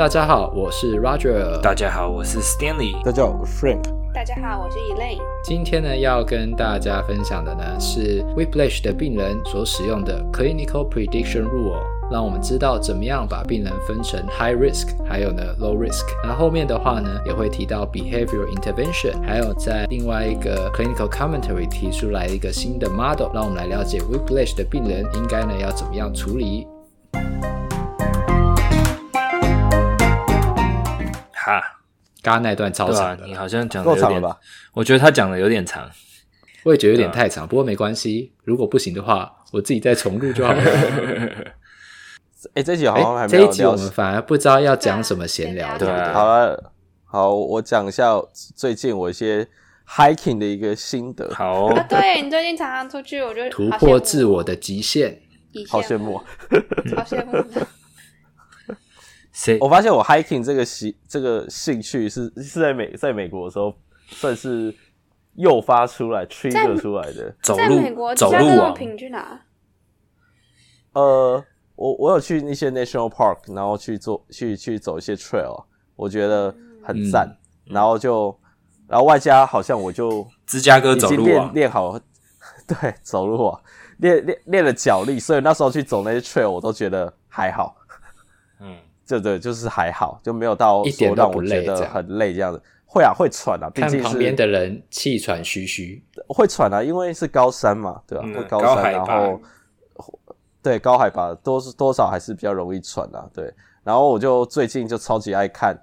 大家好，我是 Roger。大家好，我是 Stanley。大家好，我是 Frank。大家好，我是 Elaine。今天呢，要跟大家分享的呢是 Whiplash 的病人所使用的 Clinical Prediction Rule，让我们知道怎么样把病人分成 High Risk，还有呢 Low Risk。那后面的话呢，也会提到 Behavioral Intervention，还有在另外一个 Clinical Commentary 提出来一个新的 Model，让我们来了解 Whiplash 的病人应该呢要怎么样处理。刚刚那段超长的，啊，你好像讲的有点够长了吧？我觉得他讲的有点长，我也觉得有点太长，不过没关系，如果不行的话，我自己再重录就好了。哎、欸，这集好像还没有、欸、这一集我们反而不知道要讲什么闲聊，对不对？好了，好，我讲一下最近我一些 hiking 的一个心得。好、哦，对，你最近常常出去，我觉得突破自我的极限，好羡慕，好羡慕。我发现我 hiking 这个兴这个兴趣是是在美在美国的时候算是诱发出来 trigger 出来的。走路，在美国走路啊？平去哪？呃，我我有去那些 national park，然后去做去去走一些 trail，我觉得很赞、嗯。然后就然后外加好像我就芝加哥走路啊，练好，对，走路啊，练练练了脚力，所以那时候去走那些 trail 我都觉得还好。嗯。对对，就是还好，就没有到一点让我觉得很累这样子。会啊，会喘啊，毕竟是旁边的人气喘吁吁，会喘啊，因为是高山嘛，对吧、啊？会、嗯、高山，高然后对高海拔多多少还是比较容易喘啊。对，然后我就最近就超级爱看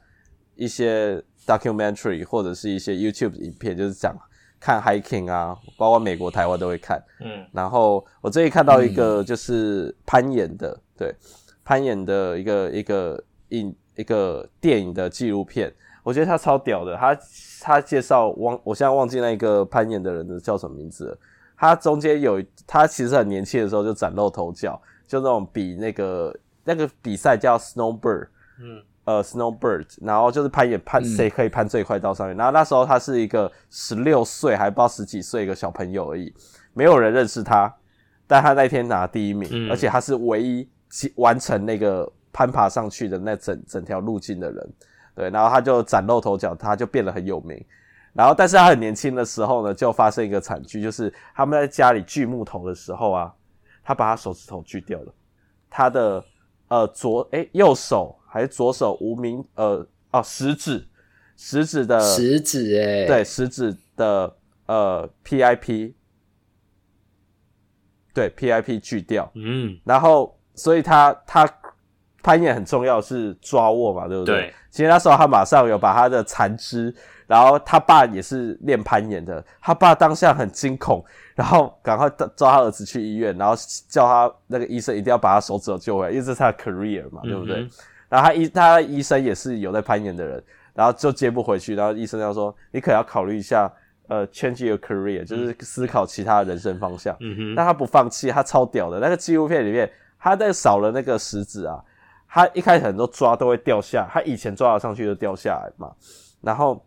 一些 documentary 或者是一些 YouTube 影片，就是讲看 hiking 啊，包括美国、台湾都会看。嗯，然后我最近看到一个就是攀岩的，嗯、对。攀岩的一个一个影一个电影的纪录片，我觉得他超屌的。他他介绍忘，我现在忘记那个攀岩的人的叫什么名字了。他中间有他其实很年轻的时候就崭露头角，就那种比那个那个比赛叫 Snowbird，嗯，呃，Snowbird，然后就是攀岩攀谁可以攀最快到上面。然后那时候他是一个十六岁还不知道十几岁一个小朋友而已，没有人认识他，但他那天拿第一名，嗯，而且他是唯一。完成那个攀爬上去的那整整条路径的人，对，然后他就崭露头角，他就变得很有名。然后，但是他很年轻的时候呢，就发生一个惨剧，就是他们在家里锯木头的时候啊，他把他手指头锯掉了，他的呃左诶右手还是左手无名呃哦食指。食指的食指诶。对食指的呃 PIP 对 PIP 锯掉，嗯，然后。所以他他攀岩很重要是抓握嘛，对不对？对。其实那时候他马上有把他的残肢，然后他爸也是练攀岩的，他爸当下很惊恐，然后赶快抓他儿子去医院，然后叫他那个医生一定要把他手指头救回来，因为这是他的 career 嘛，对不对？嗯、然后他医他医生也是有在攀岩的人，然后就接不回去，然后医生要说你可要考虑一下，呃，change your career，就是思考其他人生方向。嗯哼。但他不放弃，他超屌的，那个纪录片里面。他在少了那个食指啊，他一开始很多抓都会掉下，他以前抓了上去就掉下来嘛。然后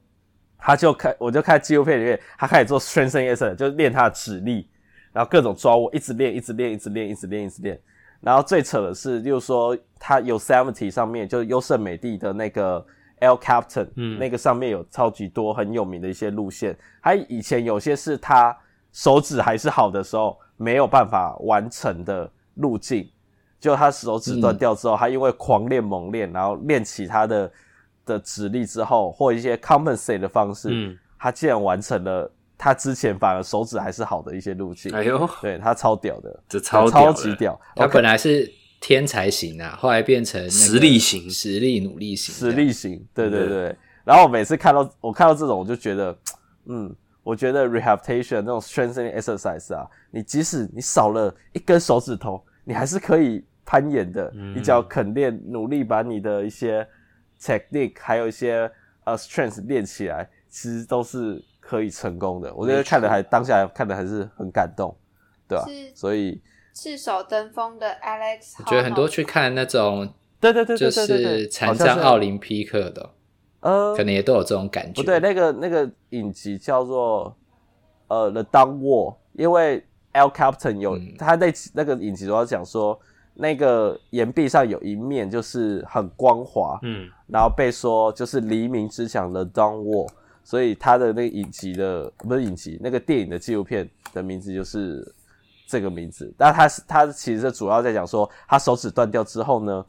他就开，我就看纪录片里面，他开始做 strengthening e x e r 就是练他的指力，然后各种抓握，一直练，一直练，一直练，一直练，一直练。然后最扯的是，就是说他 Yosemite 上面，就是优胜美地的那个 L captain，嗯，那个上面有超级多很有名的一些路线。他以前有些是他手指还是好的时候没有办法完成的路径。就他手指断掉之后，嗯，他因为狂练猛练，然后练起他的的指力之后，或一些 compensate 的方式，嗯，他竟然完成了他之前反而手指还是好的一些路径。哎呦，对他超屌的，这超超级屌。他本来是天才型啊，后来变成实力型，实力努力型，实力型。对对对，对。然后我每次看到我看到这种，我就觉得，嗯，我觉得 rehabilitation 那种 strengthening exercise 啊，你即使你少了一根手指头，你还是可以。攀岩的，你只要肯练，努力把你的一些 technique，还有一些呃 strength 练起来，其实都是可以成功的。我觉得看的还当下看的还是很感动，对吧？所以赤手登峰的 Alex，我觉得很多去看那种，对对对，就是残障奥林匹克的，呃，可能也都有这种感觉。不对，那个那个影集叫做呃 The Dawn Wall，因为 El Capitan 有、嗯、他那那个影集主要讲说。那个岩壁上有一面就是很光滑，嗯，然后被说就是黎明之墙的 Dawn Wall，所以他的那个影集的不是影集，那个电影的纪录片的名字就是这个名字。但他是他其实主要在讲说，他手指断掉之后呢，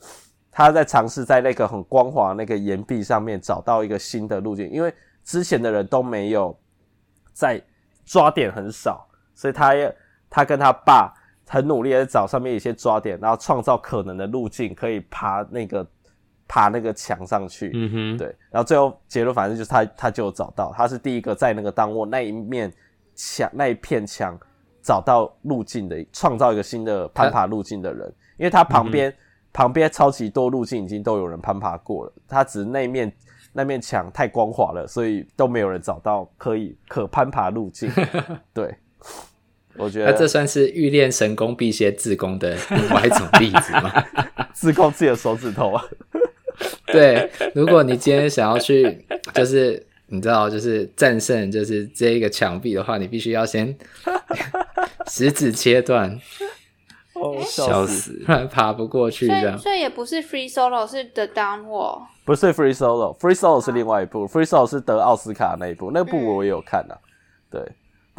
他在尝试在那个很光滑那个岩壁上面找到一个新的路径，因为之前的人都没有在抓点很少，所以他也他跟他爸。很努力的找上面一些抓点，然后创造可能的路径，可以爬那个爬那个墙上去。嗯哼，对。然后最后结论反正就是他他就找到，他是第一个在那个当沃那一面墙那一片墙找到路径的，创造一个新的攀爬路径的人。因为他旁边、嗯、旁边超级多路径已经都有人攀爬过了，他只是那一面那面墙太光滑了，所以都没有人找到可以可攀爬路径。对。我觉得那这算是欲练神功必先自宫的另外一种例子吗？自宫自己的手指头啊？对，如果你今天想要去，就是你知道，就是战胜，就是这一个墙壁的话，你必须要先 食指切断，哦，笑死，不然爬不过去。这样，所以也不是 Free Solo，是 The down wall 不是 Free Solo，Free Solo 是另外一部，Free Solo 是得奥斯卡那一部，那部我也有看啊，对。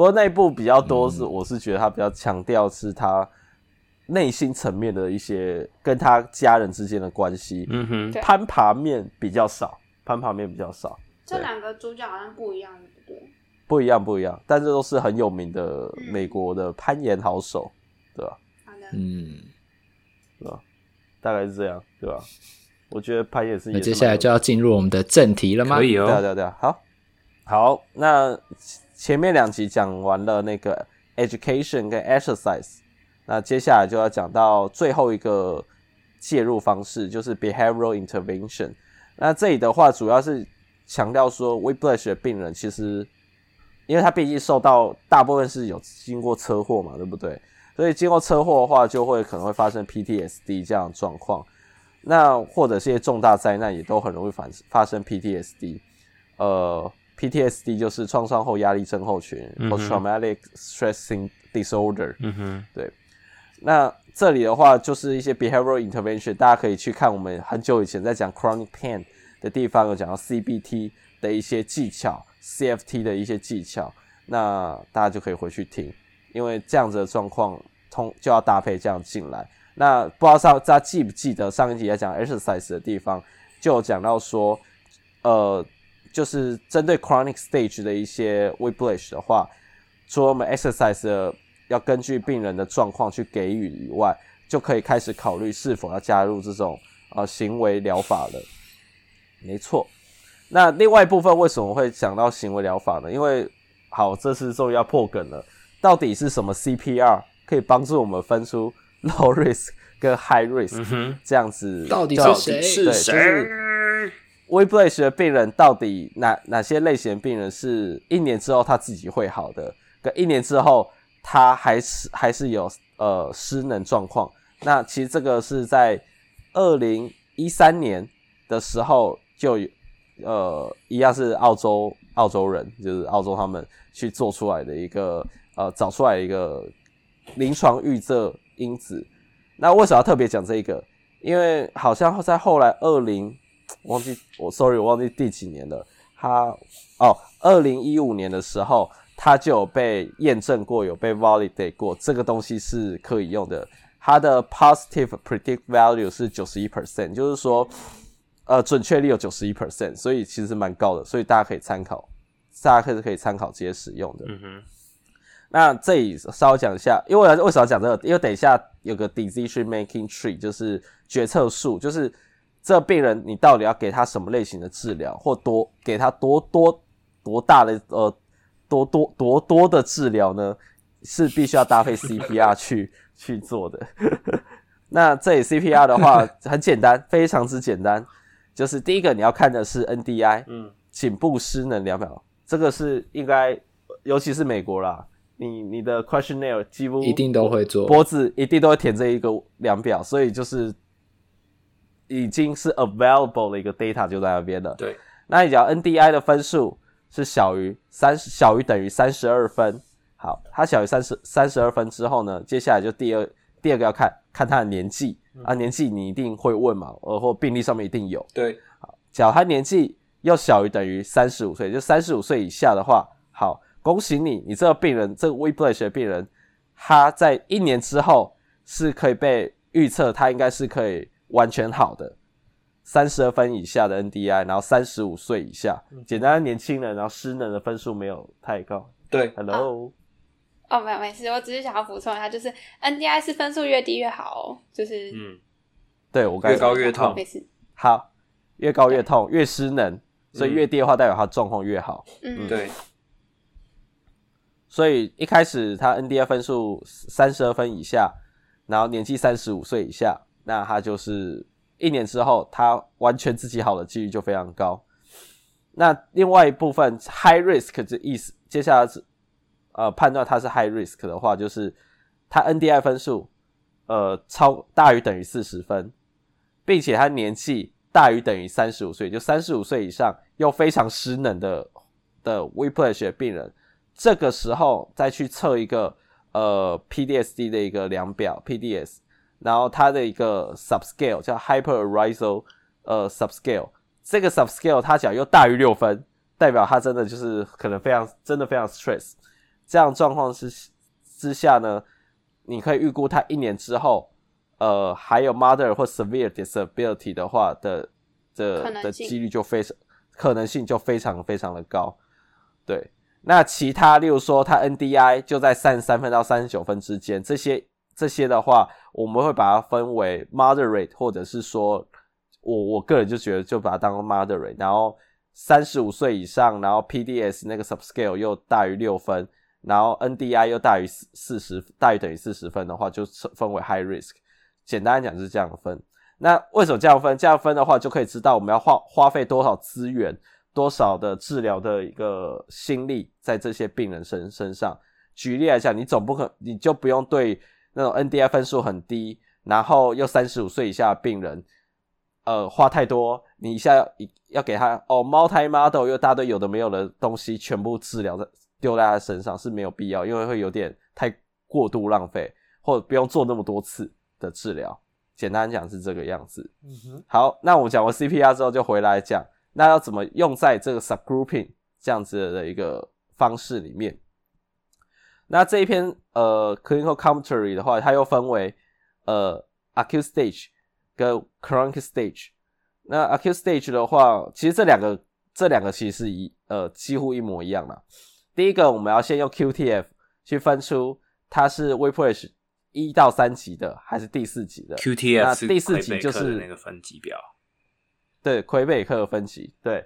不过那一部比较多是，我是觉得他比较强调是他内心层面的一些跟他家人之间的关系。嗯哼，攀爬面比较少，攀爬面比较少。这两个主角好像不一样，对，不一样，不一样，但是都是很有名的美国的攀岩好手，对吧？好的，嗯，对吧？大概是这样，对吧？我觉得攀岩是。那接下来就要进入我们的正题了吗？可以哦，对啊，对啊，对啊，好，好，那。前面两集讲完了那个 education 跟 exercise，那接下来就要讲到最后一个介入方式，就是 behavioral intervention。那这里的话，主要是强调说，whiplash 的病人其实，因为他毕竟受到大部分是有经过车祸嘛，对不对？所以经过车祸的话，就会可能会发生 PTSD 这样的状况。那或者是一些重大灾难，也都很容易发发生 PTSD。呃。PTSD 就是创伤后压力症候群，Post-traumatic stressing disorder。嗯哼，对。那这里的话，就是一些 behavioral intervention，大家可以去看我们很久以前在讲 chronic pain 的地方，有讲到 CBT 的一些技巧，CFT 的一些技巧。那大家就可以回去听，因为这样子的状况通就要搭配这样进来。那不知道上大家记不记得上一集在讲 exercise 的地方，就有讲到说，呃。就是针对 chronic stage 的一些 whiplash 的话，除了我们 exercise 的要根据病人的状况去给予以外，就可以开始考虑是否要加入这种呃行为疗法了。没错，那另外一部分为什么会讲到行为疗法呢？因为好，这次终于要破梗了，到底是什么 CPR 可以帮助我们分出 low risk 跟 high risk、嗯、这样子？到底是谁？是谁？Whiplash 的病人到底哪哪些类型的病人是一年之后他自己会好的，跟一年之后他还是还是有呃失能状况？那其实这个是在二零一三年的时候就有呃一样是澳洲澳洲人，就是澳洲他们去做出来的一个呃找出来一个临床预测因子。那为什么要特别讲这个？因为好像在后来二零。忘记我，sorry，我忘记第几年了。他哦，二零一五年的时候，他就有被验证过，有被 validate 过，这个东西是可以用的。它的 positive predict value 是九十一 percent，就是说，呃，准确率有九十一 percent，所以其实蛮高的，所以大家可以参考，大家可以可以参考直接使用的。嗯哼。那这里稍微讲一下，因为为什么要讲这个？因为等一下有个 decision making tree，就是决策树，就是。这病人，你到底要给他什么类型的治疗，或多给他多多多大的呃多多多多的治疗呢？是必须要搭配 CPR 去去做的。那这里 CPR 的话 很简单，非常之简单，就是第一个你要看的是 NDI，嗯，颈部失能量表，这个是应该，尤其是美国啦，你你的 questionnaire 几乎一定都会做，脖子一定都会填这一个量表，所以就是。已经是 available 的一个 data 就在那边了。对，那你只要 NDI 的分数是小于三十，小于等于三十二分。好，它小于三十三十二分之后呢，接下来就第二第二个要看看他的年纪、嗯、啊，年纪你一定会问嘛，呃，或病历上面一定有。对，好，假如他年纪要小于等于三十五岁，就三十五岁以下的话，好，恭喜你，你这个病人，这个 w e b l a s h 的病人，他在一年之后是可以被预测，他应该是可以完全好的。三十二分以下的 NDI，然后三十五岁以下，嗯、简单的年轻人，然后失能的分数没有太高。对，Hello。哦，没有，没事，我只是想要补充一下，就是 NDI 是分数越低越好哦，就是嗯，对我越高越痛，没事。好，越高越痛，越失能，所以越低的话代表他状况越好。嗯，对。所以一开始他 NDI 分数三十二分以下，然后年纪三十五岁以下，那他就是。一年之后，他完全自己好的几率就非常高。那另外一部分 high risk 的意思，接下来是呃判断他是 high risk 的话，就是他 NDI 分数呃超大于等于四十分，并且他年纪大于等于三十五岁，就三十五岁以上又非常失能的的 Whiplash 病人，这个时候再去测一个呃 PDSD 的一个量表 PDS。然后它的一个 subscale 叫 hyperarousal 呃 subscale，这个 subscale 它只要又大于六分，代表它真的就是可能非常真的非常 stress。这样状况之之下呢，你可以预估它一年之后，呃，还有 moderate 或 severe disability 的话的的的几率就非常可能性就非常非常的高。对，那其他例如说它 NDI 就在三十三分到三十九分之间，这些。这些的话，我们会把它分为 moderate，或者是说，我我个人就觉得就把它当 moderate。然后三十五岁以上，然后 PDS 那个 subscale 又大于六分，然后 NDI 又大于四十，大于等于四十分的话，就分为 high risk。简单来讲就是这样分。那为什么这样分？这样分的话，就可以知道我们要花花费多少资源，多少的治疗的一个心力在这些病人身身上。举例来讲，你总不可，你就不用对。那种 NDI 分数很低，然后又三十五岁以下的病人，呃，花太多，你一下要要给他哦，multi-model 又大堆有的没有的东西，全部治疗在丢在他身上是没有必要，因为会有点太过度浪费，或者不用做那么多次的治疗。简单讲是这个样子。嗯哼。好，那我们讲完 CPR 之后，就回来讲，那要怎么用在这个 subgrouping 这样子的一个方式里面。那这一篇呃 clinical commentary 的话，它又分为呃 acute stage 跟 chronic stage。那 acute stage 的话，其实这两个这两个其实是一呃几乎一模一样的。第一个我们要先用 QTF 去分出它是 Whiplash 一到三级的还是第四级的。QTF 那第四级就是那个分级表。对，魁北克的分级，对。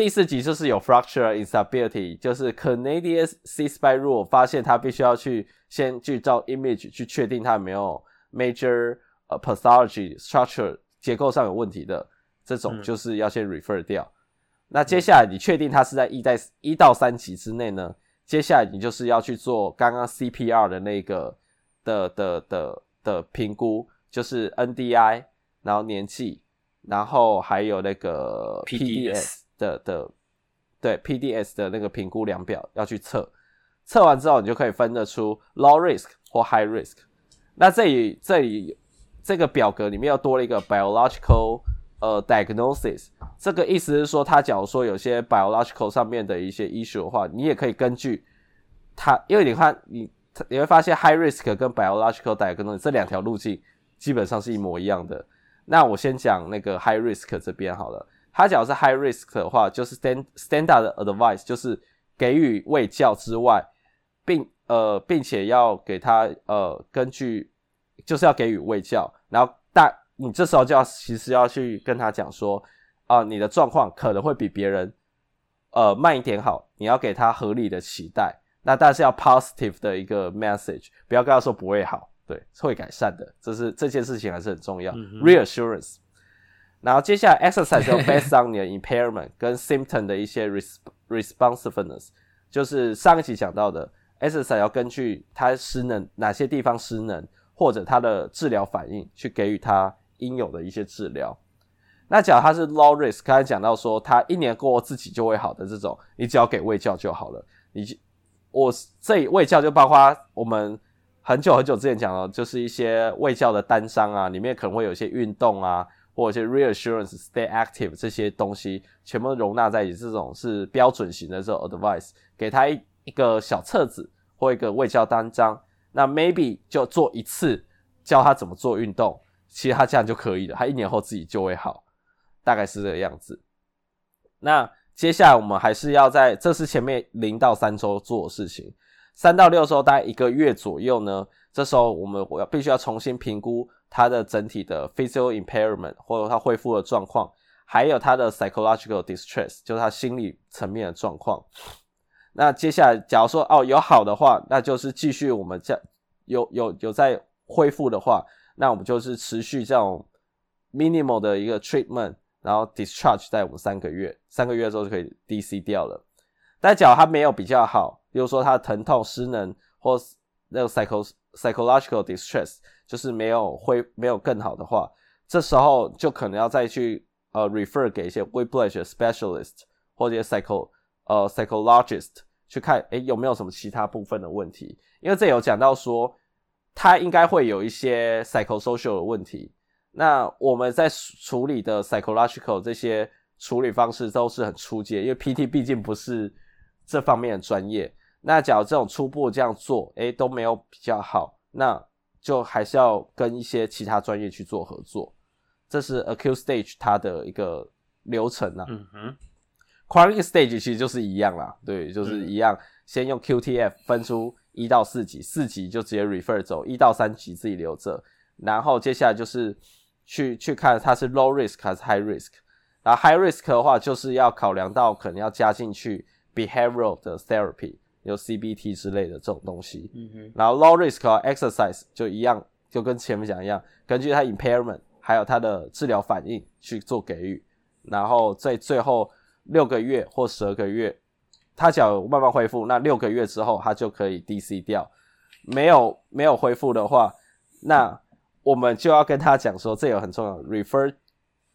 第四集就是有 fracture instability，就是 Canadian C-SPY rule 发现他必须要去先去照 image 去确定他有没有 major 呃 pathology structure 结构上有问题的这种，就是要先 refer 掉。嗯、那接下来你确定他是在一在一到三级之内呢？接下来你就是要去做刚刚 CPR 的那个的的的的评估，就是 NDI，然后年纪，然后还有那个 PDS。的的对 PDS 的那个评估量表要去测，测完之后你就可以分得出 low risk 或 high risk。那这里这里这个表格里面又多了一个 biological 呃 diagnosis，这个意思是说，它假如说有些 biological 上面的一些 issue 的话，你也可以根据它，因为你看你你会发现 high risk 跟 biological diagnosis 这两条路径基本上是一模一样的。那我先讲那个 high risk 这边好了。他假如是 high risk 的话，就是 stand standard advice，就是给予喂教之外，并呃，并且要给他呃，根据就是要给予喂教，然后但你这时候就要其实要去跟他讲说啊、呃，你的状况可能会比别人呃慢一点好，你要给他合理的期待，那但是要 positive 的一个 message，不要跟他说不会好，对，会改善的，这是这件事情还是很重要、嗯、，reassurance。然后接下来 exercise 要 based on 你的 impairment 跟 symptom 的一些 responsiveness，就是上一期讲到的 exercise 要根据他失能哪些地方失能，或者他的治疗反应去给予他应有的一些治疗。那假如他是 low risk，刚才讲到说他一年过后自己就会好的这种，你只要给喂教就好了。你我这里卫教就包括我们很久很久之前讲了，就是一些喂教的单伤啊，里面可能会有一些运动啊，或者一些 reassurance、stay active 这些东西，全部容纳在一起。这种是标准型的这种 advice，给他一一个小册子或一个卫教单张，那 maybe 就做一次，教他怎么做运动，其实他这样就可以了，他一年后自己就会好，大概是这个样子。那接下来我们还是要在，这是前面零到三周做的事情。三到六周，大概一个月左右呢。这时候我们我要必须要重新评估他的整体的 physical impairment，或者他恢复的状况，还有他的 psychological distress，就是他心理层面的状况。那接下来，假如说哦有好的话，那就是继续我们这有有有在恢复的话，那我们就是持续这种 minimal 的一个 treatment，然后 discharge 在我们三个月，三个月之后就可以 DC 掉了。但假如他没有比较好。比如说他疼痛、失能，或那个 psycho psychological distress，就是没有会没有更好的话，这时候就可能要再去呃 refer 给一些 whiplash specialist 或者 psycho 呃 psychologist 去看，诶有没有什么其他部分的问题？因为这有讲到说他应该会有一些 psychosocial 的问题。那我们在处理的 psychological 这些处理方式都是很初阶，因为 PT 毕竟不是这方面的专业。那假如这种初步这样做，诶，都没有比较好，那就还是要跟一些其他专业去做合作。这是 acute stage 它的一个流程啊。嗯哼。chronic stage 其实就是一样啦，对，就是一样，嗯、先用 QTF 分出一到四级，四级就直接 refer 走，一到三级自己留着，然后接下来就是去去看它是 low risk 还是 high risk，然后 high risk 的话就是要考量到可能要加进去 behavioral 的 therapy。有 CBT 之类的这种东西，嗯哼，然后 low risk exercise 就一样，就跟前面讲一样，根据它 impairment 还有它的治疗反应去做给予，然后在最后六个月或十二个月，它只要慢慢恢复，那六个月之后它就可以 DC 掉，没有没有恢复的话，那我们就要跟他讲说，这有很重要，refer。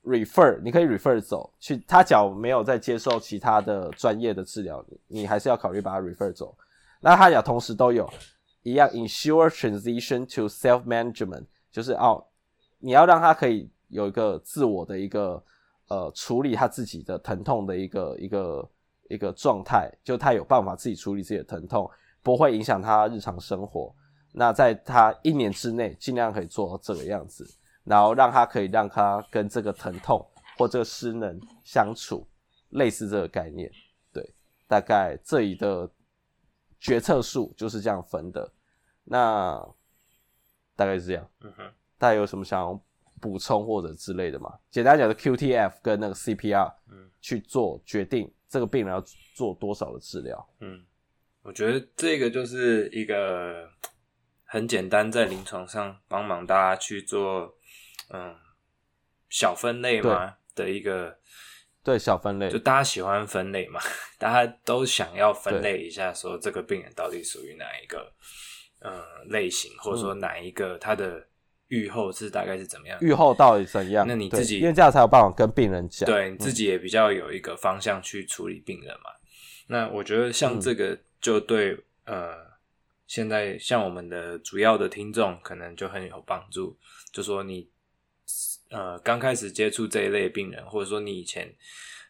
refer，你可以 refer 走去，他脚没有在接受其他的专业的治疗，你还是要考虑把他 refer 走。那他脚同时都有一样 ensure transition to self management，就是哦，你要让他可以有一个自我的一个呃处理他自己的疼痛的一个一个一个状态，就他有办法自己处理自己的疼痛，不会影响他日常生活。那在他一年之内，尽量可以做到这个样子。然后让他可以让他跟这个疼痛 或这个失能相处，类似这个概念，对，大概这里的决策树就是这样分的。那大概是这样，嗯哼，大家有什么想要补充或者之类的吗？简单讲的 QTF 跟那个 CPR，嗯，去做决定这个病人要做多少的治疗。嗯，我觉得这个就是一个很简单，在临床上帮忙大家去做。嗯，小分类嘛的一个，对小分类，就大家喜欢分类嘛，大家都想要分类一下，说这个病人到底属于哪一个嗯类型，或者说哪一个他的预后是大概是怎么样，预后到底怎样？那你自己因为这样才有办法跟病人讲，对你自己也比较有一个方向去处理病人嘛。嗯、那我觉得像这个就对呃，现在像我们的主要的听众可能就很有帮助，就说你。呃，刚开始接触这一类病人，或者说你以前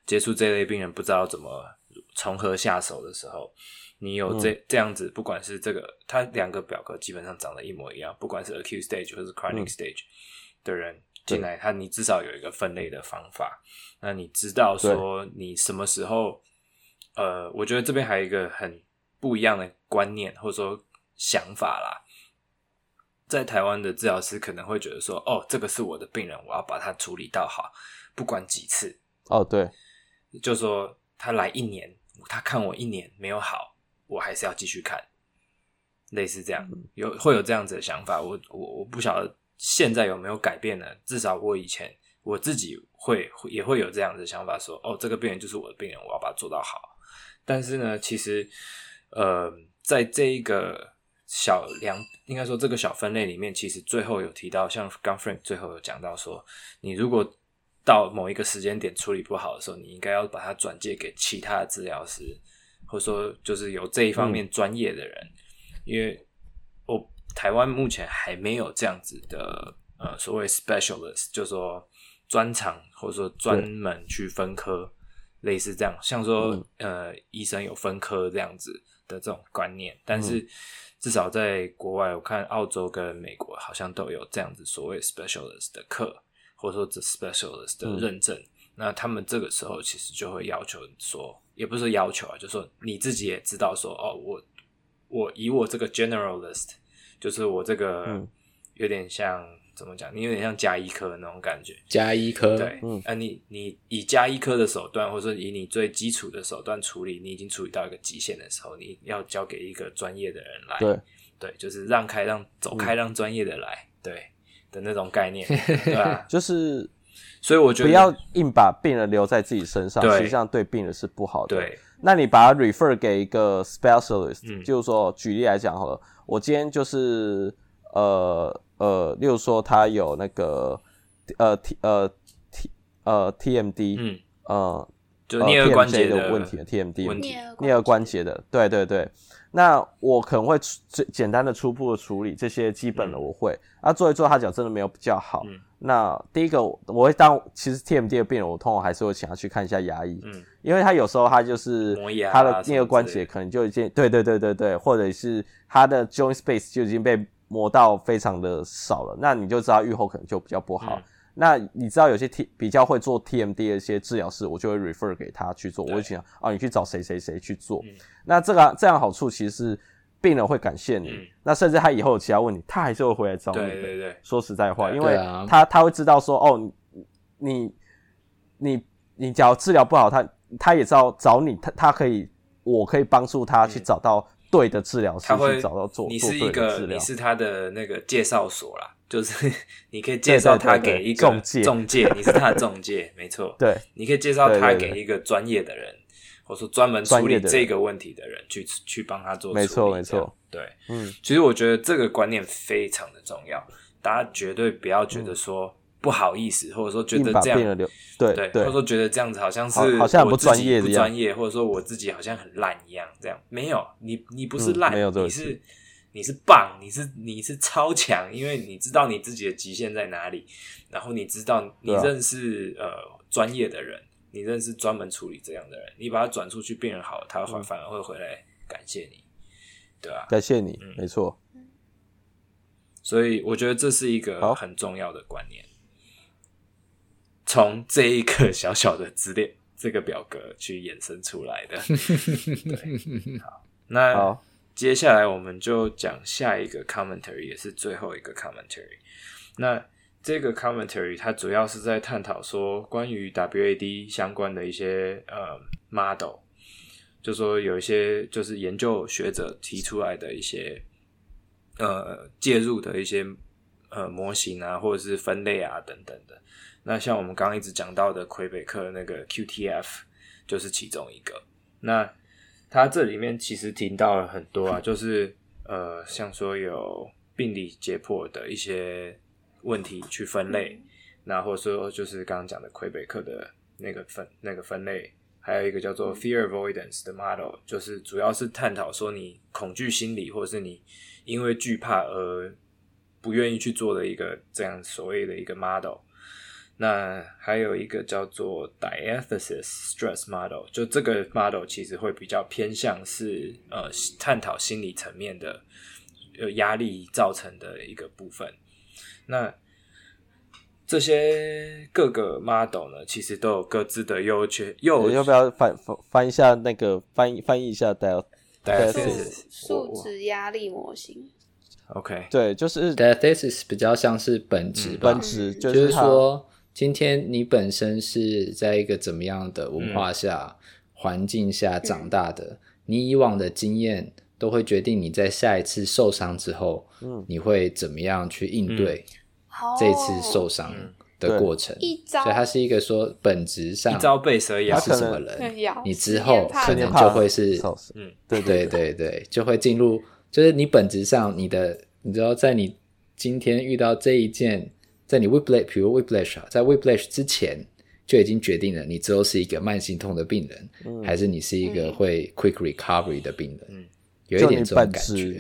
接触这一类病人不知道怎么从何下手的时候，你有这这样子，不管是这个，它两个表格基本上长得一模一样，不管是 acute stage 或是 chronic stage 的人进来，他你至少有一个分类的方法，那你知道说你什么时候，呃，我觉得这边还有一个很不一样的观念或者说想法啦。在台湾的治疗师可能会觉得说：“哦，这个是我的病人，我要把他处理到好，不管几次。”哦，对，就说他来一年，他看我一年没有好，我还是要继续看，类似这样，有会有这样子的想法。我我我不晓得现在有没有改变呢？至少我以前我自己会也会有这样子的想法，说：“哦，这个病人就是我的病人，我要把它做到好。”但是呢，其实呃，在这一个。小两应该说这个小分类里面，其实最后有提到，像刚 Frank 最后有讲到说，你如果到某一个时间点处理不好的时候，你应该要把它转借给其他的治疗师，或者说就是有这一方面专业的人，嗯、因为我台湾目前还没有这样子的呃所谓 specialist，就是说专长或者说专门去分科，类似这样，像说、嗯、呃医生有分科这样子的这种观念。但是至少在国外，我看澳洲跟美国好像都有这样子所谓 specialist 的课，或者说这 specialist 的认证。嗯、那他们这个时候其实就会要求说，也不是要求啊，就是说你自己也知道说，哦，我我以我这个 generalist。就是我这个有点像、嗯、怎么讲？你有点像加医科的那种感觉。加医科对，嗯，啊你，你你以加医科的手段，或者说以你最基础的手段处理，你已经处理到一个极限的时候，你要交给一个专业的人来。对，对，就是让开让走开，让专业的来，嗯、对的那种概念，对吧？就是，所以我觉得不要硬把病人留在自己身上，对实际上对病人是不好的。对，那你把它 refer 给一个 specialist，、嗯、就是说举例来讲好了。我今天就是呃呃，例如说他有那个呃 T 呃 T 呃 TMD，嗯。呃就颞颌关节的问题的 TMD 问题，颞颌关节。的，对对对。那我可能会最简单的初步的处理这些基本的我会，嗯、啊做一做他脚真的没有比较好。嗯、那第一个我会当其实 TMD 的病人，我通常还是会请他去看一下牙医，嗯，因为他有时候他就是他的颞颌关节可能就已经对对对对对，或者是他的 joint space 就已经被磨到非常的少了，那你就知道愈后可能就比较不好。嗯那你知道有些 T 比较会做 TMD 的一些治疗师，我就会 refer 给他去做。我会想啊，你去找谁谁谁去做。嗯、那这个这样好处其实是病人会感谢你。嗯、那甚至他以后有其他问题，他还是会回来找你。对对对。说实在话，因为他他会知道说哦，你你你假如治疗不好，他他也知道找你，他他可以，我可以帮助他去找到对的治疗师，他会去找到做你是一个。你是他的那个介绍所啦。就是 你可以介绍他给一个中介，中介你是他的中介，没错。对，你可以介绍他给一个专业的人，或者说专门处理这个问题的人去去帮他做。没错，没错。对，嗯，其实我觉得这个观念非常的重要，大家绝对不要觉得说不好意思，或者说觉得这样对对，或者说觉得这样子好像是好像不专业，不专业，或者说我自己好像很烂一样，这样。没有，你你不是烂，你是。你是棒，你是你是超强，因为你知道你自己的极限在哪里，然后你知道你认识、啊、呃专业的人，你认识专门处理这样的人，你把他转出去，病人好了，他会反而会回来感谢你，对吧、啊？感谢你，嗯、没错。所以我觉得这是一个很重要的观念，从这一个小小的资料这个表格去衍生出来的。对，好，那好。接下来我们就讲下一个 commentary，也是最后一个 commentary。那这个 commentary 它主要是在探讨说关于 WAD 相关的一些呃 model，就说有一些就是研究学者提出来的一些呃介入的一些呃模型啊，或者是分类啊等等的。那像我们刚刚一直讲到的魁北克那个 QTF 就是其中一个。那它这里面其实提到了很多啊，就是呃，像说有病理解剖的一些问题去分类，那或者说就是刚刚讲的魁北克的那个分那个分类，还有一个叫做 fear avoidance 的 model，就是主要是探讨说你恐惧心理，或者是你因为惧怕而不愿意去做的一个这样所谓的一个 model。那还有一个叫做 diathesis stress model，就这个 model 其实会比较偏向是呃探讨心理层面的呃压力造成的一个部分。那这些各个 model 呢，其实都有各自的优缺。又要不要翻翻翻一下那个翻译翻译一下 diathesis 数值压力模型？OK，对，就是 diathesis 比较像是本质吧，本质就是说。今天你本身是在一个怎么样的文化下、环、嗯、境下长大的？嗯、你以往的经验都会决定你在下一次受伤之后，嗯，你会怎么样去应对这次受伤的过程？嗯、所以它是一个说本质上一朝被蛇咬是什么人，你之后可能就会是嗯，对。对对对，就会进入，就是你本质上你的，你知道在你今天遇到这一件。在你 whiplash，比如 whiplash 啊，在 whiplash 之前就已经决定了你之后是一个慢性痛的病人，嗯、还是你是一个会 quick recovery 的病人。嗯，有一点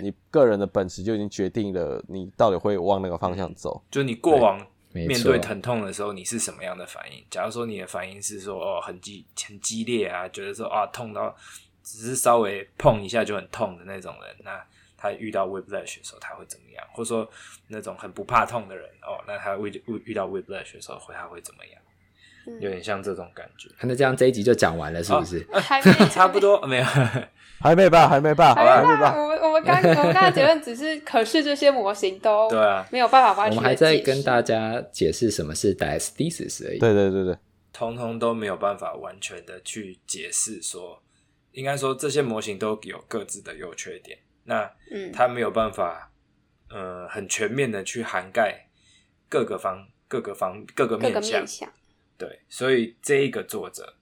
你个人的本质就已经决定了你到底会往那个方向走。就你过往面对疼痛的时候，你是什么样的反应？假如说你的反应是说哦很激很激烈啊，觉得说啊痛到只是稍微碰一下就很痛的那种人，那他遇到 whiplash 的时候他会怎么样？或者说那种很不怕痛的人哦，那他遇遇到 whiplash 的时候会他会怎么样？有点像这种感觉。那这样这一集就讲完了，是不是？哦、还没 差不多没有，还没吧？还没吧？还没吧？我们我们刚我们刚才结论只是，可是这些模型都对啊，没有办法完全。我们还在跟大家解释什么是 diathesis 而已。对对对对，通通都没有办法完全的去解释说，应该说这些模型都有各自的优缺点。那嗯，它没有办法，呃，很全面的去涵盖各个方、各个方、各个面向。对，所以这一个作者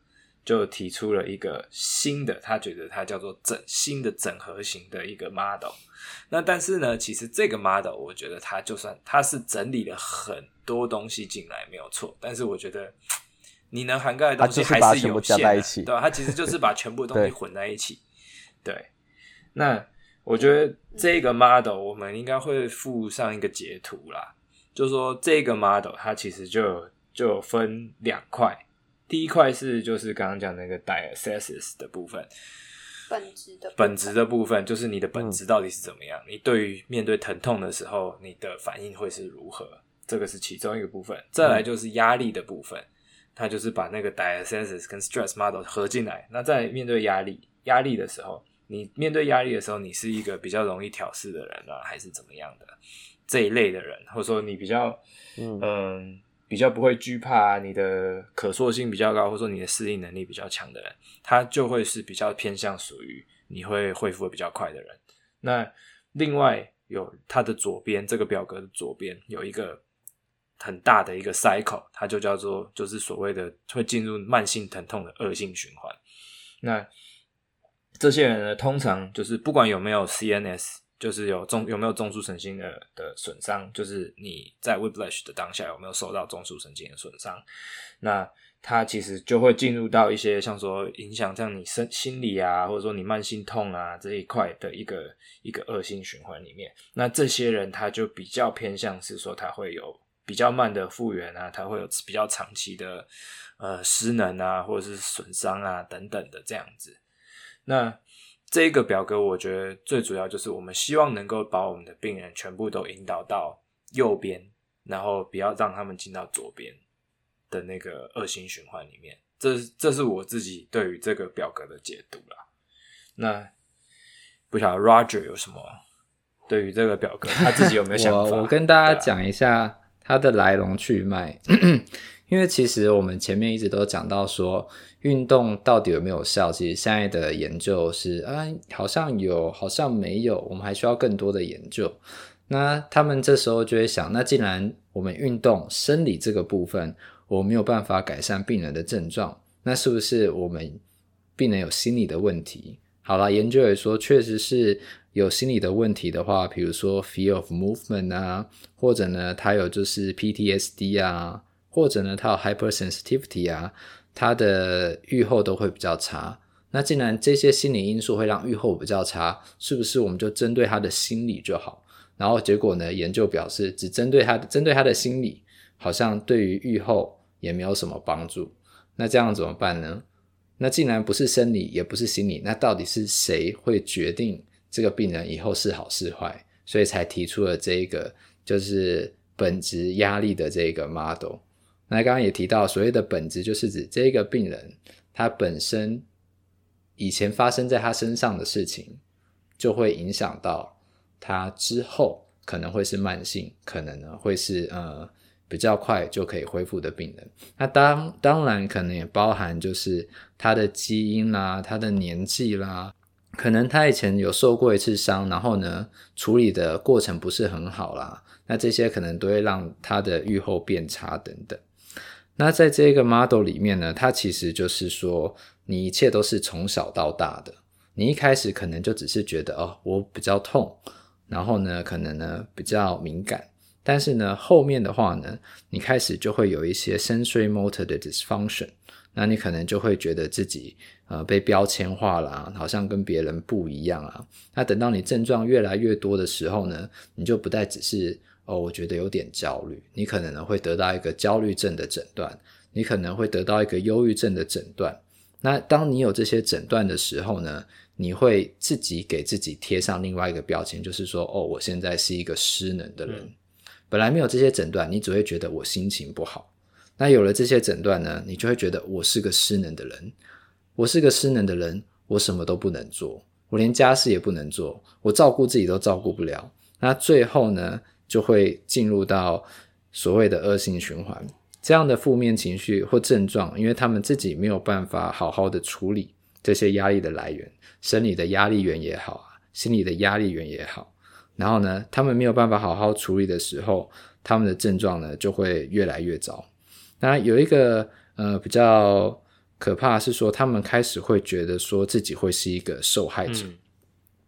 就提出了一个新的，他觉得他叫做整新的整合型的一个 model。那但是呢，其实这个 model 我觉得它就算它是整理了很多东西进来没有错，但是我觉得你能涵盖的东西还是有限的，对吧？它其实就是把全部东西混在一起。对，对，那。我觉得这个 model 我们应该会附上一个截图啦，就是说这个 model 它其实就就分两块，第一块是就是刚刚讲那个 diathesis 的部分，本质的本质的部分就是你的本质到底是怎么样，嗯、你对于面对疼痛的时候你的反应会是如何，这个是其中一个部分。再来就是压力的部分，它就是把那个 diathesis 跟 stress model 合进来。那在面对压力压力的时候。你面对压力的时候，你是一个比较容易挑事的人呢、啊，还是怎么样的这一类的人，或者说你比较嗯、呃、比较不会惧怕，你的可塑性比较高，或者说你的适应能力比较强的人，他就会是比较偏向属于你会恢复的比较快的人。那另外有它的左边这个表格的左边有一个很大的一个 cycle，它就叫做就是所谓的会进入慢性疼痛的恶性循环。那这些人呢，通常就是不管有没有 CNS，就是有中有没有中枢神经的的损伤，就是你在 whiplash 的当下有没有受到中枢神经的损伤，那他其实就会进入到一些像说影响像你身心理啊，或者说你慢性痛啊这一块的一个一个恶性循环里面。那这些人他就比较偏向是说他会有比较慢的复原啊，他会有比较长期的呃失能啊，或者是损伤啊等等的这样子。那这个表格，我觉得最主要就是我们希望能够把我们的病人全部都引导到右边，然后不要让他们进到左边的那个恶性循环里面。这这是我自己对于这个表格的解读啦。那不晓得 Roger 有什么对于这个表格他自己有没有想法？我，我跟大家讲一下它的来龙去脉。因为其实我们前面一直都讲到说，运动到底有没有效？其实现在的研究是，啊，好像有，好像没有，我们还需要更多的研究。那他们这时候就会想，那既然我们运动生理这个部分，我没有办法改善病人的症状，那是不是我们病人有心理的问题？好了，研究也说，确实是有心理的问题的话，比如说 fear of movement 啊，或者呢，他有就是 PTSD 啊。或者呢，他有 hypersensitivity 啊，他的预后都会比较差。那既然这些心理因素会让预后比较差，是不是我们就针对他的心理就好？然后结果呢，研究表示只针对他针对他的心理，好像对于预后也没有什么帮助。那这样怎么办呢？那既然不是生理，也不是心理，那到底是谁会决定这个病人以后是好是坏？所以才提出了这一个就是本质压力的这个 model。那刚刚也提到，所谓的本质就是指这个病人他本身以前发生在他身上的事情，就会影响到他之后可能会是慢性，可能呢会是呃比较快就可以恢复的病人。那当当然可能也包含就是他的基因啦、他的年纪啦，可能他以前有受过一次伤，然后呢处理的过程不是很好啦，那这些可能都会让他的预后变差等等。那在这个 model 里面呢，它其实就是说，你一切都是从小到大的。你一开始可能就只是觉得哦，我比较痛，然后呢，可能呢比较敏感。但是呢，后面的话呢，你开始就会有一些 sensory motor 的 dysfunction。那你可能就会觉得自己呃被标签化了啊，好像跟别人不一样啊。那等到你症状越来越多的时候呢，你就不再只是哦，我觉得有点焦虑，你可能呢会得到一个焦虑症的诊断，你可能会得到一个忧郁症的诊断。那当你有这些诊断的时候呢，你会自己给自己贴上另外一个标签，就是说哦，我现在是一个失能的人。嗯。本来没有这些诊断，你只会觉得我心情不好。那有了这些诊断呢，你就会觉得我是个失能的人。我是个失能的人，我什么都不能做，我连家事也不能做，我照顾自己都照顾不了。那最后呢，就会进入到所谓的恶性循环。这样的负面情绪或症状，因为他们自己没有办法好好的处理这些压力的来源，生理的压力源也好啊，心理的压力源也好，然后呢，他们没有办法好好处理的时候，他们的症状呢就会越来越糟。那有一个呃比较可怕的是说，他们开始会觉得说自己会是一个受害者，嗯、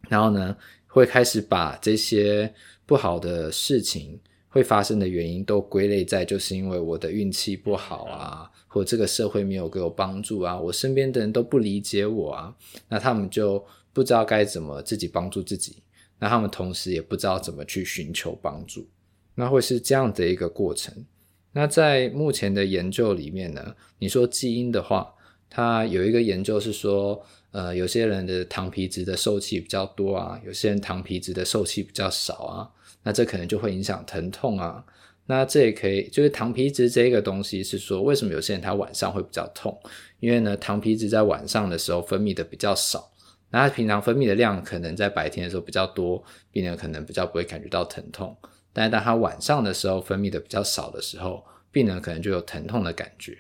然后呢会开始把这些不好的事情会发生的原因都归类在就是因为我的运气不好啊，或这个社会没有给我帮助啊，我身边的人都不理解我啊，那他们就不知道该怎么自己帮助自己，那他们同时也不知道怎么去寻求帮助，那会是这样的一个过程。那在目前的研究里面呢，你说基因的话，它有一个研究是说，呃，有些人的糖皮质的受器比较多啊，有些人糖皮质的受器比较少啊，那这可能就会影响疼痛啊。那这也可以，就是糖皮质这个东西是说，为什么有些人他晚上会比较痛？因为呢，糖皮质在晚上的时候分泌的比较少，那他平常分泌的量可能在白天的时候比较多，病人可能比较不会感觉到疼痛。但是当他晚上的时候分泌的比较少的时候，病人可能就有疼痛的感觉。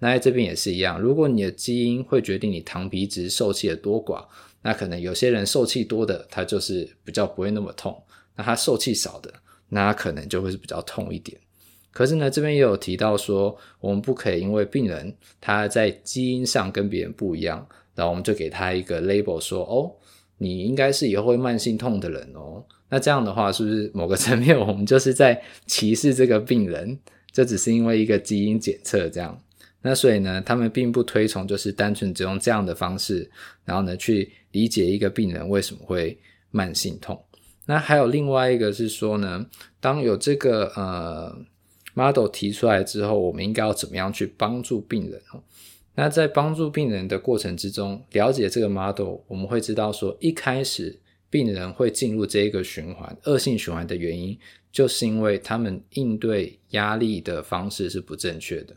那在这边也是一样，如果你的基因会决定你糖皮质受气的多寡，那可能有些人受气多的，他就是比较不会那么痛；那他受气少的，那他可能就会是比较痛一点。可是呢，这边也有提到说，我们不可以因为病人他在基因上跟别人不一样，然后我们就给他一个 label 说，哦，你应该是以后会慢性痛的人哦。那这样的话，是不是某个层面我们就是在歧视这个病人？这只是因为一个基因检测这样。那所以呢，他们并不推崇就是单纯只用这样的方式，然后呢去理解一个病人为什么会慢性痛。那还有另外一个是说呢，当有这个呃 model 提出来之后，我们应该要怎么样去帮助病人？哦那在帮助病人的过程之中，了解这个 model，我们会知道说一开始。病人会进入这一个循环，恶性循环的原因，就是因为他们应对压力的方式是不正确的。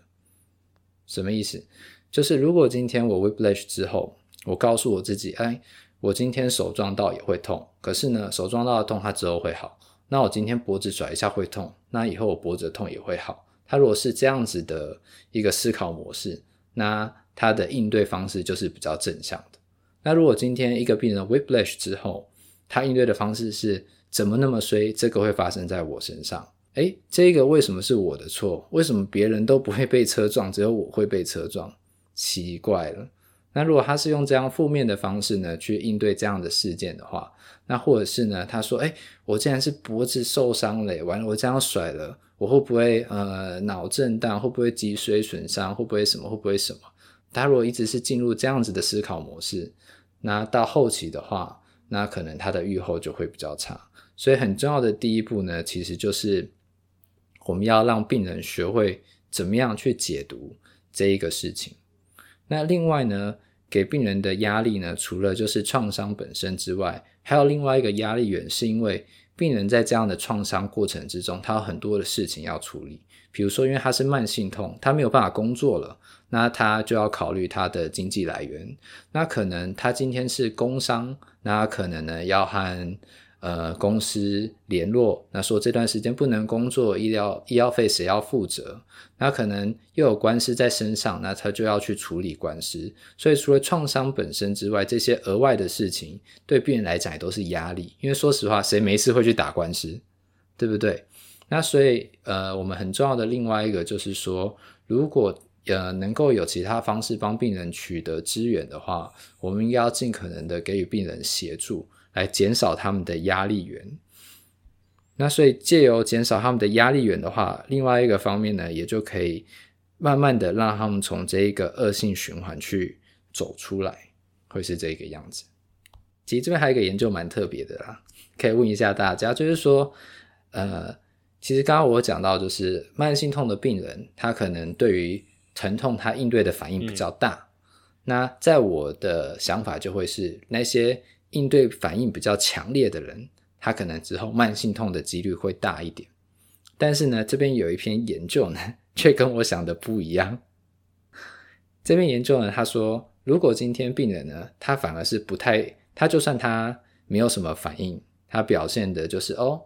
什么意思？就是如果今天我 whiplash 之后，我告诉我自己，哎，我今天手撞到也会痛，可是呢，手撞到的痛它之后会好。那我今天脖子甩一下会痛，那以后我脖子的痛也会好。他如果是这样子的一个思考模式，那他的应对方式就是比较正向的。那如果今天一个病人 whiplash 之后，他应对的方式是怎么那么衰？这个会发生在我身上？诶，这个为什么是我的错？为什么别人都不会被车撞，只有我会被车撞？奇怪了。那如果他是用这样负面的方式呢，去应对这样的事件的话，那或者是呢，他说：“诶，我竟然是脖子受伤了，完了，我这样甩了，我会不会呃脑震荡？会不会脊髓损伤？会不会什么？会不会什么？”他如果一直是进入这样子的思考模式，那到后期的话，那可能他的预后就会比较差，所以很重要的第一步呢，其实就是我们要让病人学会怎么样去解读这一个事情。那另外呢，给病人的压力呢，除了就是创伤本身之外，还有另外一个压力源，是因为病人在这样的创伤过程之中，他有很多的事情要处理。比如说，因为他是慢性痛，他没有办法工作了，那他就要考虑他的经济来源。那可能他今天是工伤。那可能呢，要和呃公司联络，那说这段时间不能工作，医疗医药费谁要负责？那可能又有官司在身上，那他就要去处理官司。所以除了创伤本身之外，这些额外的事情对病人来讲也都是压力。因为说实话，谁没事会去打官司，对不对？那所以呃，我们很重要的另外一个就是说，如果呃，能够有其他方式帮病人取得资源的话，我们应该要尽可能的给予病人协助，来减少他们的压力源。那所以借由减少他们的压力源的话，另外一个方面呢，也就可以慢慢的让他们从这一个恶性循环去走出来，会是这个样子。其实这边还有一个研究蛮特别的啦，可以问一下大家，就是说，呃，其实刚刚我讲到，就是慢性痛的病人，他可能对于疼痛他应对的反应比较大。嗯、那在我的想法就会是，那些应对反应比较强烈的人，他可能之后慢性痛的几率会大一点。但是呢，这边有一篇研究呢，却跟我想的不一样。这篇研究呢，他说，如果今天病人呢，他反而是不太，他就算他没有什么反应，他表现的就是哦，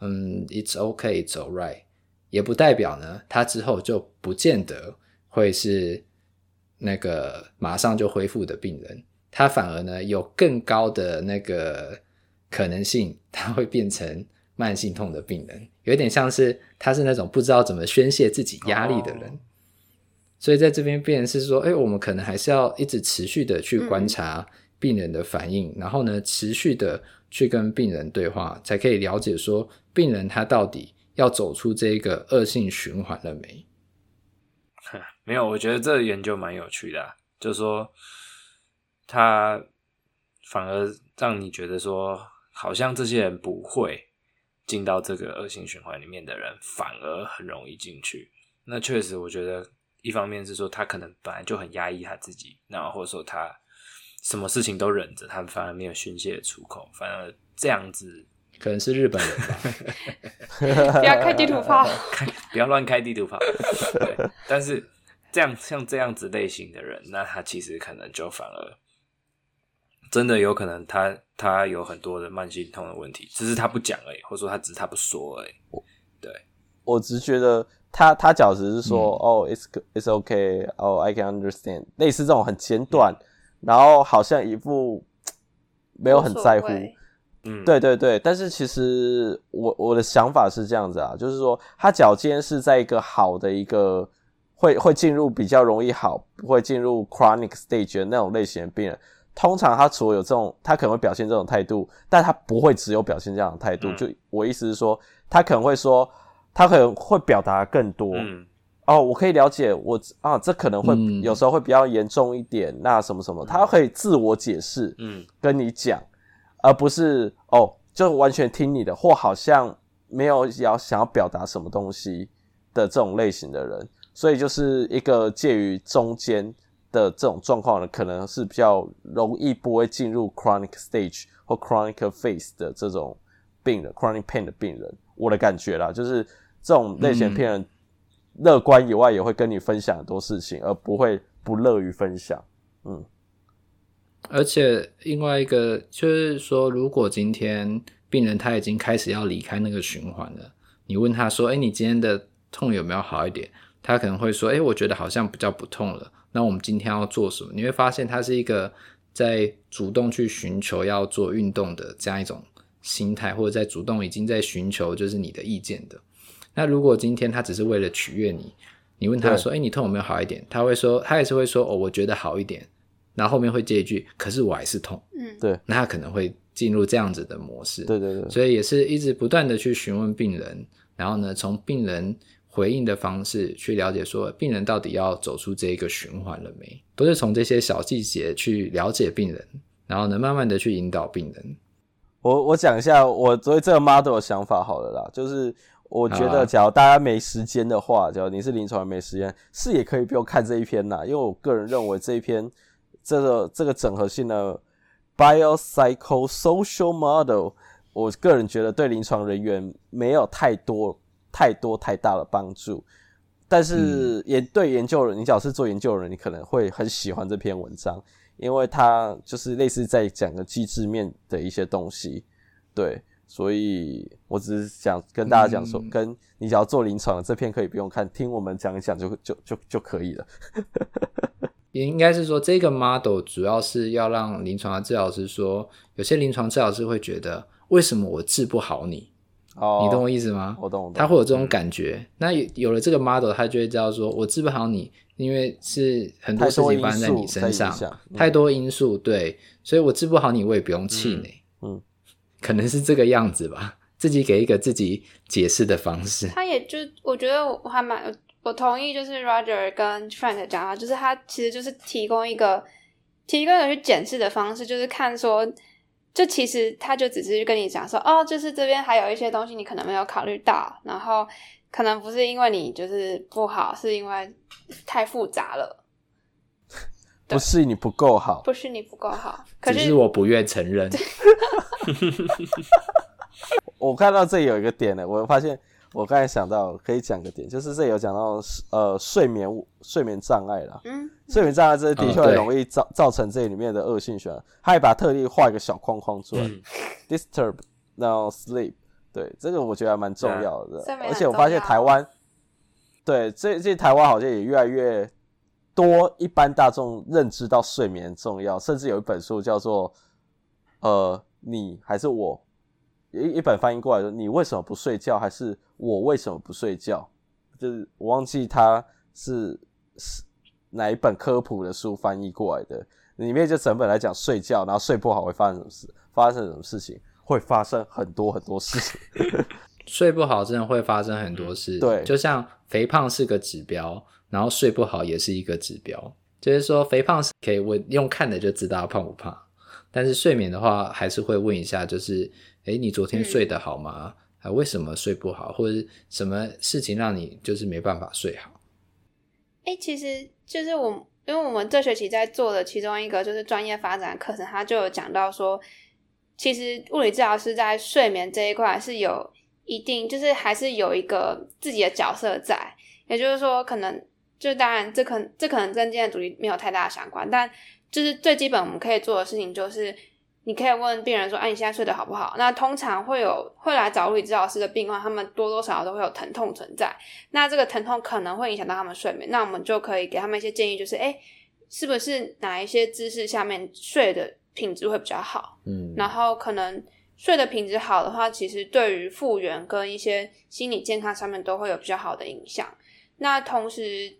嗯，it's okay, it's alright，也不代表呢，他之后就不见得会是那个马上就恢复的病人，他反而呢，有更高的那个可能性，他会变成。慢性痛的病人有点像是他是那种不知道怎么宣泄自己压力的人，oh. 所以在这边变成是说，哎、欸，我们可能还是要一直持续的去观察病人的反应，嗯、然后呢，持续的去跟病人对话，才可以了解说病人他到底要走出这个恶性循环了没？没有，我觉得这个研究蛮有趣的、啊，就是说他反而让你觉得说，好像这些人不会。进到这个恶性循环里面的人，反而很容易进去。那确实，我觉得一方面是说他可能本来就很压抑他自己，然后或者说他什么事情都忍着，他反而没有宣泄的出口，反而这样子可能是日本人吧。不要开地图炮，开不要乱开地图炮。对，但是这样像这样子类型的人，那他其实可能就反而。真的有可能他他有很多的慢性痛的问题，只是他不讲而已，或者说他只是他不说而已。对，我只是觉得他他讲只是说哦、嗯 oh,，it's it's okay，哦、oh,，I can understand，类似这种很简短，嗯、然后好像一副 没有很在乎。嗯，对对对，但是其实我我的想法是这样子啊，就是说他脚尖是在一个好的一个会会进入比较容易好，不会进入 chronic stage 的那种类型的病人。通常他除了有这种，他可能会表现这种态度，但他不会只有表现这样的态度。嗯、就我意思是说，他可能会说，他可能会表达更多。嗯、哦，我可以了解，我啊，这可能会、嗯、有时候会比较严重一点。那什么什么，他可以自我解释，嗯，跟你讲，而不是哦，就完全听你的，或好像没有要想要表达什么东西的这种类型的人。所以就是一个介于中间。的这种状况呢，可能是比较容易不会进入 chronic stage 或 chronic phase 的这种病人，chronic pain 的病人，我的感觉啦，就是这种类型的病人，乐观以外也会跟你分享很多事情，而不会不乐于分享。嗯，而且另外一个就是说，如果今天病人他已经开始要离开那个循环了，你问他说：“哎，你今天的痛有没有好一点？”他可能会说：“哎，我觉得好像比较不痛了。”那我们今天要做什么？你会发现他是一个在主动去寻求要做运动的这样一种心态，或者在主动已经在寻求就是你的意见的。那如果今天他只是为了取悦你，你问他说：“哎对，你痛有没有好一点？”他会说，他也是会说：“哦，我觉得好一点。”然后后面会接一句：“可是我还是痛。”嗯，对。那他可能会进入这样子的模式。对对对。所以也是一直不断的去询问病人，然后呢，从病人。回应的方式去了解说病人到底要走出这一个循环了没？都是从这些小细节去了解病人，然后呢，慢慢的去引导病人。我我讲一下我对这个 model 的想法好了啦，就是我觉得，假如大家没时间的话，啊、假如你是临床没时间，是也可以不用看这一篇啦，因为我个人认为这一篇这个这个整合性的 biopsychosocial model，我个人觉得对临床人员没有太多。太多太大的帮助，但是也对研究人，你只要是做研究人，你可能会很喜欢这篇文章，因为它就是类似在讲个机制面的一些东西，对，所以我只是想跟大家讲说，嗯、跟你只要做临床的这篇可以不用看，听我们讲一讲就就就就可以了。也应该是说，这个 model 主要是要让临床的治疗师说，有些临床治疗师会觉得，为什么我治不好你？哦，你懂我意思吗？我懂，我懂。他会有这种感觉。嗯、那有了这个 model，他就会知道说，我治不好你，因为是很多事情发生在你身上，太多，嗯、太多因素，对，所以我治不好你，我也不用气馁。嗯，可能是这个样子吧。自己给一个自己解释的方式。他也就，我觉得我还蛮我同意，就是 Roger 跟 Frank 讲啊，就是他其实就是提供一个提供一个去检视的方式，就是看说，就其实他就只是跟你讲说，哦，就是这边还有一些东西你可能没有考虑到，然后可能不是因为你就是不好，是因为太复杂了，不是你不够好，不是你不够好，可是，只是我不愿承认。我看到这里有一个点呢，我发现。我刚才想到可以讲个点，就是这有讲到呃睡眠睡眠障碍啦。嗯，睡眠障碍这的确很容易造、嗯、造成这里面的恶性循环。他还把特例画一个小框框出来、嗯、，disturb now sleep。对，这个我觉得还蛮重要的。而且我发现台湾，对，这这台湾好像也越来越多一般大众认知到睡眠重要，甚至有一本书叫做呃你还是我。一一本翻译过来说，你为什么不睡觉？还是我为什么不睡觉？就是我忘记它是是哪一本科普的书翻译过来的，里面就整本来讲睡觉，然后睡不好会发生什么事？发生什么事情？会发生很多很多事情。睡不好真的会发生很多事。对，就像肥胖是个指标，然后睡不好也是一个指标。就是说，肥胖是可以问用看的就知道胖不胖，但是睡眠的话，还是会问一下，就是。诶，你昨天睡得好吗？啊、嗯，为什么睡不好？或者什么事情让你就是没办法睡好？诶，其实就是我，因为我们这学期在做的其中一个就是专业发展课程，他就有讲到说，其实物理治疗师在睡眠这一块是有一定，就是还是有一个自己的角色在。也就是说，可能就当然这可这可能跟今天的主题没有太大的相关，但就是最基本我们可以做的事情就是。你可以问病人说：“哎、啊，你现在睡得好不好？”那通常会有会来找物理治疗师的病患，他们多多少少都会有疼痛存在。那这个疼痛可能会影响到他们睡眠，那我们就可以给他们一些建议，就是：哎，是不是哪一些姿势下面睡的品质会比较好？嗯，然后可能睡的品质好的话，其实对于复原跟一些心理健康上面都会有比较好的影响。那同时，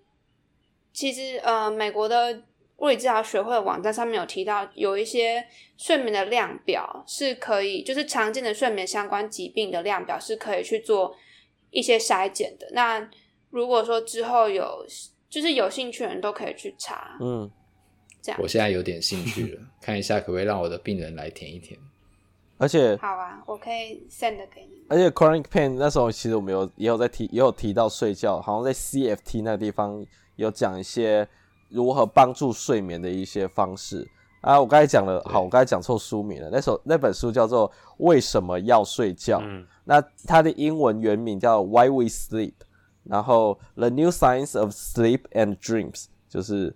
其实呃，美国的。物理治疗学会的网站上面有提到，有一些睡眠的量表是可以，就是常见的睡眠相关疾病的量表是可以去做一些筛检的。那如果说之后有，就是有兴趣的人都可以去查。嗯，这样。我现在有点兴趣了，看一下可不可以让我的病人来填一填。而且，好啊，我可以 send 给你。而且 chronic pain 那时候其实我们有也有在提，也有提到睡觉，好像在 CFT 那个地方有讲一些。如何帮助睡眠的一些方式啊？我刚才讲了，好，我刚才讲错书名了。那首那本书叫做《为什么要睡觉》，嗯，那它的英文原名叫《Why We Sleep》，然后《The New Science of Sleep and Dreams》就是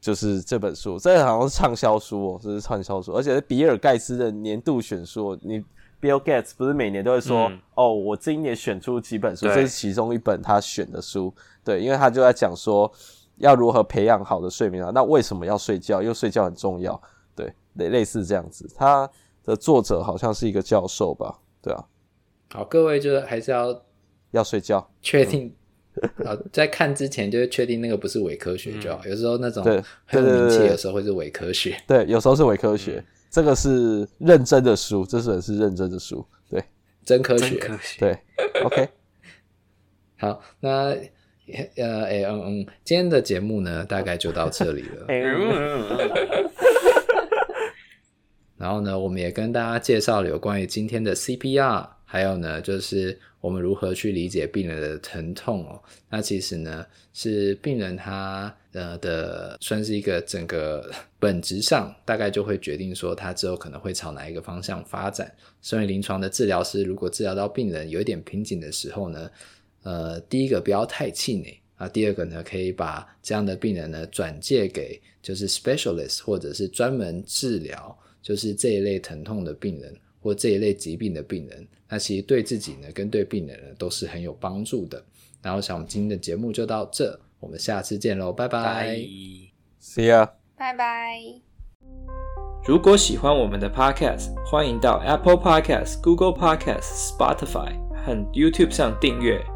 就是这本书，这个好像是畅销书哦，这是畅销书，而且是比尔盖茨的年度选书。你 Bill Gates 不是每年都会说，嗯、哦，我今年选出几本书，这是其中一本他选的书，对，因为他就在讲说。要如何培养好的睡眠啊？那为什么要睡觉？因为睡觉很重要，对，类类似这样子。他的作者好像是一个教授吧？对啊。好，各位就是还是要要睡觉，确定啊，在看之前就是确定那个不是伪科学就好。有时候那种很有名气，有时候会是伪科学。对，有时候是伪科学。这个是认真的书，这是是认真的书，对，真科学，科学对。OK，好，那。呃，哎，嗯嗯，今天的节目呢，大概就到这里了。然后呢，我们也跟大家介绍了有关于今天的 CPR，还有呢，就是我们如何去理解病人的疼痛哦。那其实呢，是病人他呃的，算是一个整个本质上，大概就会决定说他之后可能会朝哪一个方向发展。所以临床的治疗师，如果治疗到病人有一点瓶颈的时候呢，呃，第一个不要太气馁啊，第二个呢，可以把这样的病人呢转介给就是 specialist 或者是专门治疗就是这一类疼痛的病人或这一类疾病的病人，那其实对自己呢跟对病人呢都是很有帮助的。然后，想我们今天的节目就到这，我们下次见喽，拜拜，See ya，拜拜。如果喜欢我们的 podcast，欢迎到 Apple Podcast、Google Podcast、Spotify 和 YouTube 上订阅。